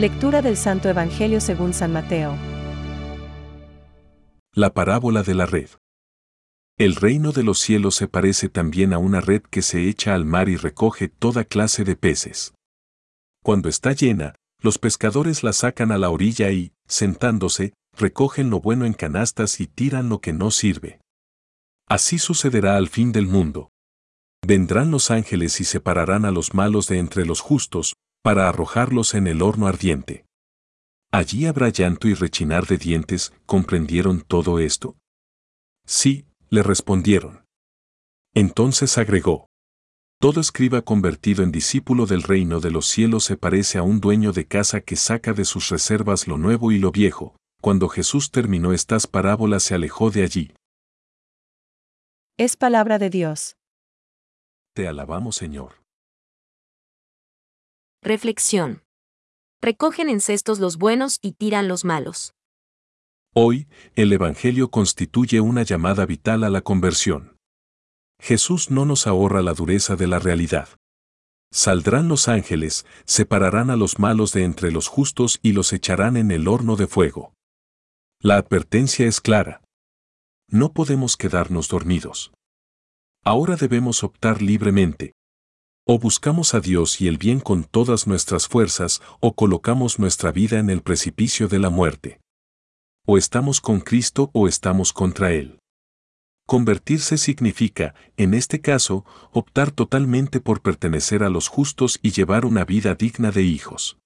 Lectura del Santo Evangelio según San Mateo. La parábola de la red. El reino de los cielos se parece también a una red que se echa al mar y recoge toda clase de peces. Cuando está llena, los pescadores la sacan a la orilla y, sentándose, recogen lo bueno en canastas y tiran lo que no sirve. Así sucederá al fin del mundo. Vendrán los ángeles y separarán a los malos de entre los justos, para arrojarlos en el horno ardiente. Allí habrá llanto y rechinar de dientes, ¿comprendieron todo esto? Sí, le respondieron. Entonces agregó. Todo escriba convertido en discípulo del reino de los cielos se parece a un dueño de casa que saca de sus reservas lo nuevo y lo viejo. Cuando Jesús terminó estas parábolas se alejó de allí. Es palabra de Dios. Te alabamos Señor. Reflexión. Recogen en cestos los buenos y tiran los malos. Hoy, el Evangelio constituye una llamada vital a la conversión. Jesús no nos ahorra la dureza de la realidad. Saldrán los ángeles, separarán a los malos de entre los justos y los echarán en el horno de fuego. La advertencia es clara. No podemos quedarnos dormidos. Ahora debemos optar libremente, o buscamos a Dios y el bien con todas nuestras fuerzas, o colocamos nuestra vida en el precipicio de la muerte. O estamos con Cristo o estamos contra Él. Convertirse significa, en este caso, optar totalmente por pertenecer a los justos y llevar una vida digna de hijos.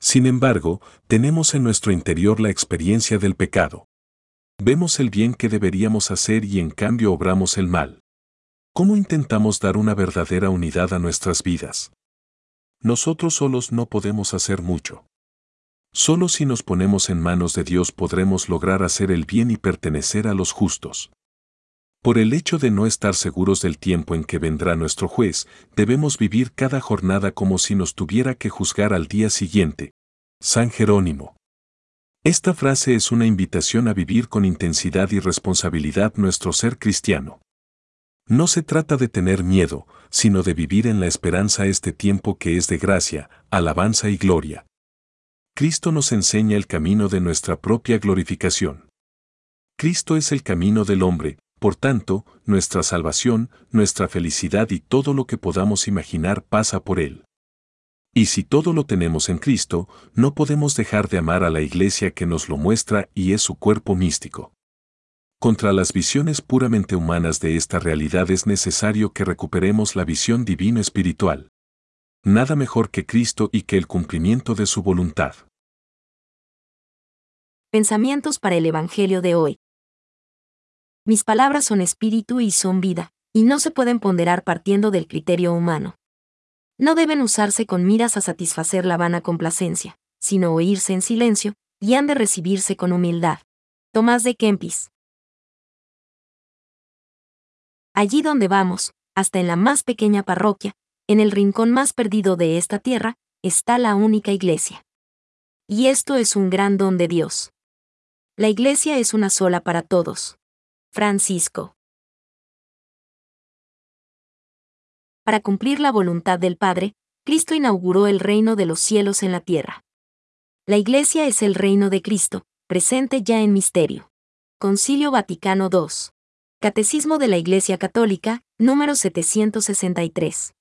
Sin embargo, tenemos en nuestro interior la experiencia del pecado. Vemos el bien que deberíamos hacer y en cambio obramos el mal. ¿Cómo intentamos dar una verdadera unidad a nuestras vidas? Nosotros solos no podemos hacer mucho. Solo si nos ponemos en manos de Dios podremos lograr hacer el bien y pertenecer a los justos. Por el hecho de no estar seguros del tiempo en que vendrá nuestro juez, debemos vivir cada jornada como si nos tuviera que juzgar al día siguiente. San Jerónimo. Esta frase es una invitación a vivir con intensidad y responsabilidad nuestro ser cristiano. No se trata de tener miedo, sino de vivir en la esperanza este tiempo que es de gracia, alabanza y gloria. Cristo nos enseña el camino de nuestra propia glorificación. Cristo es el camino del hombre, por tanto, nuestra salvación, nuestra felicidad y todo lo que podamos imaginar pasa por Él. Y si todo lo tenemos en Cristo, no podemos dejar de amar a la Iglesia que nos lo muestra y es su cuerpo místico. Contra las visiones puramente humanas de esta realidad es necesario que recuperemos la visión divino espiritual. Nada mejor que Cristo y que el cumplimiento de su voluntad. Pensamientos para el Evangelio de hoy. Mis palabras son espíritu y son vida, y no se pueden ponderar partiendo del criterio humano. No deben usarse con miras a satisfacer la vana complacencia, sino oírse en silencio, y han de recibirse con humildad. Tomás de Kempis. Allí donde vamos, hasta en la más pequeña parroquia, en el rincón más perdido de esta tierra, está la única iglesia. Y esto es un gran don de Dios. La iglesia es una sola para todos. Francisco. Para cumplir la voluntad del Padre, Cristo inauguró el reino de los cielos en la tierra. La iglesia es el reino de Cristo, presente ya en misterio. Concilio Vaticano II. Catecismo de la Iglesia Católica, número 763.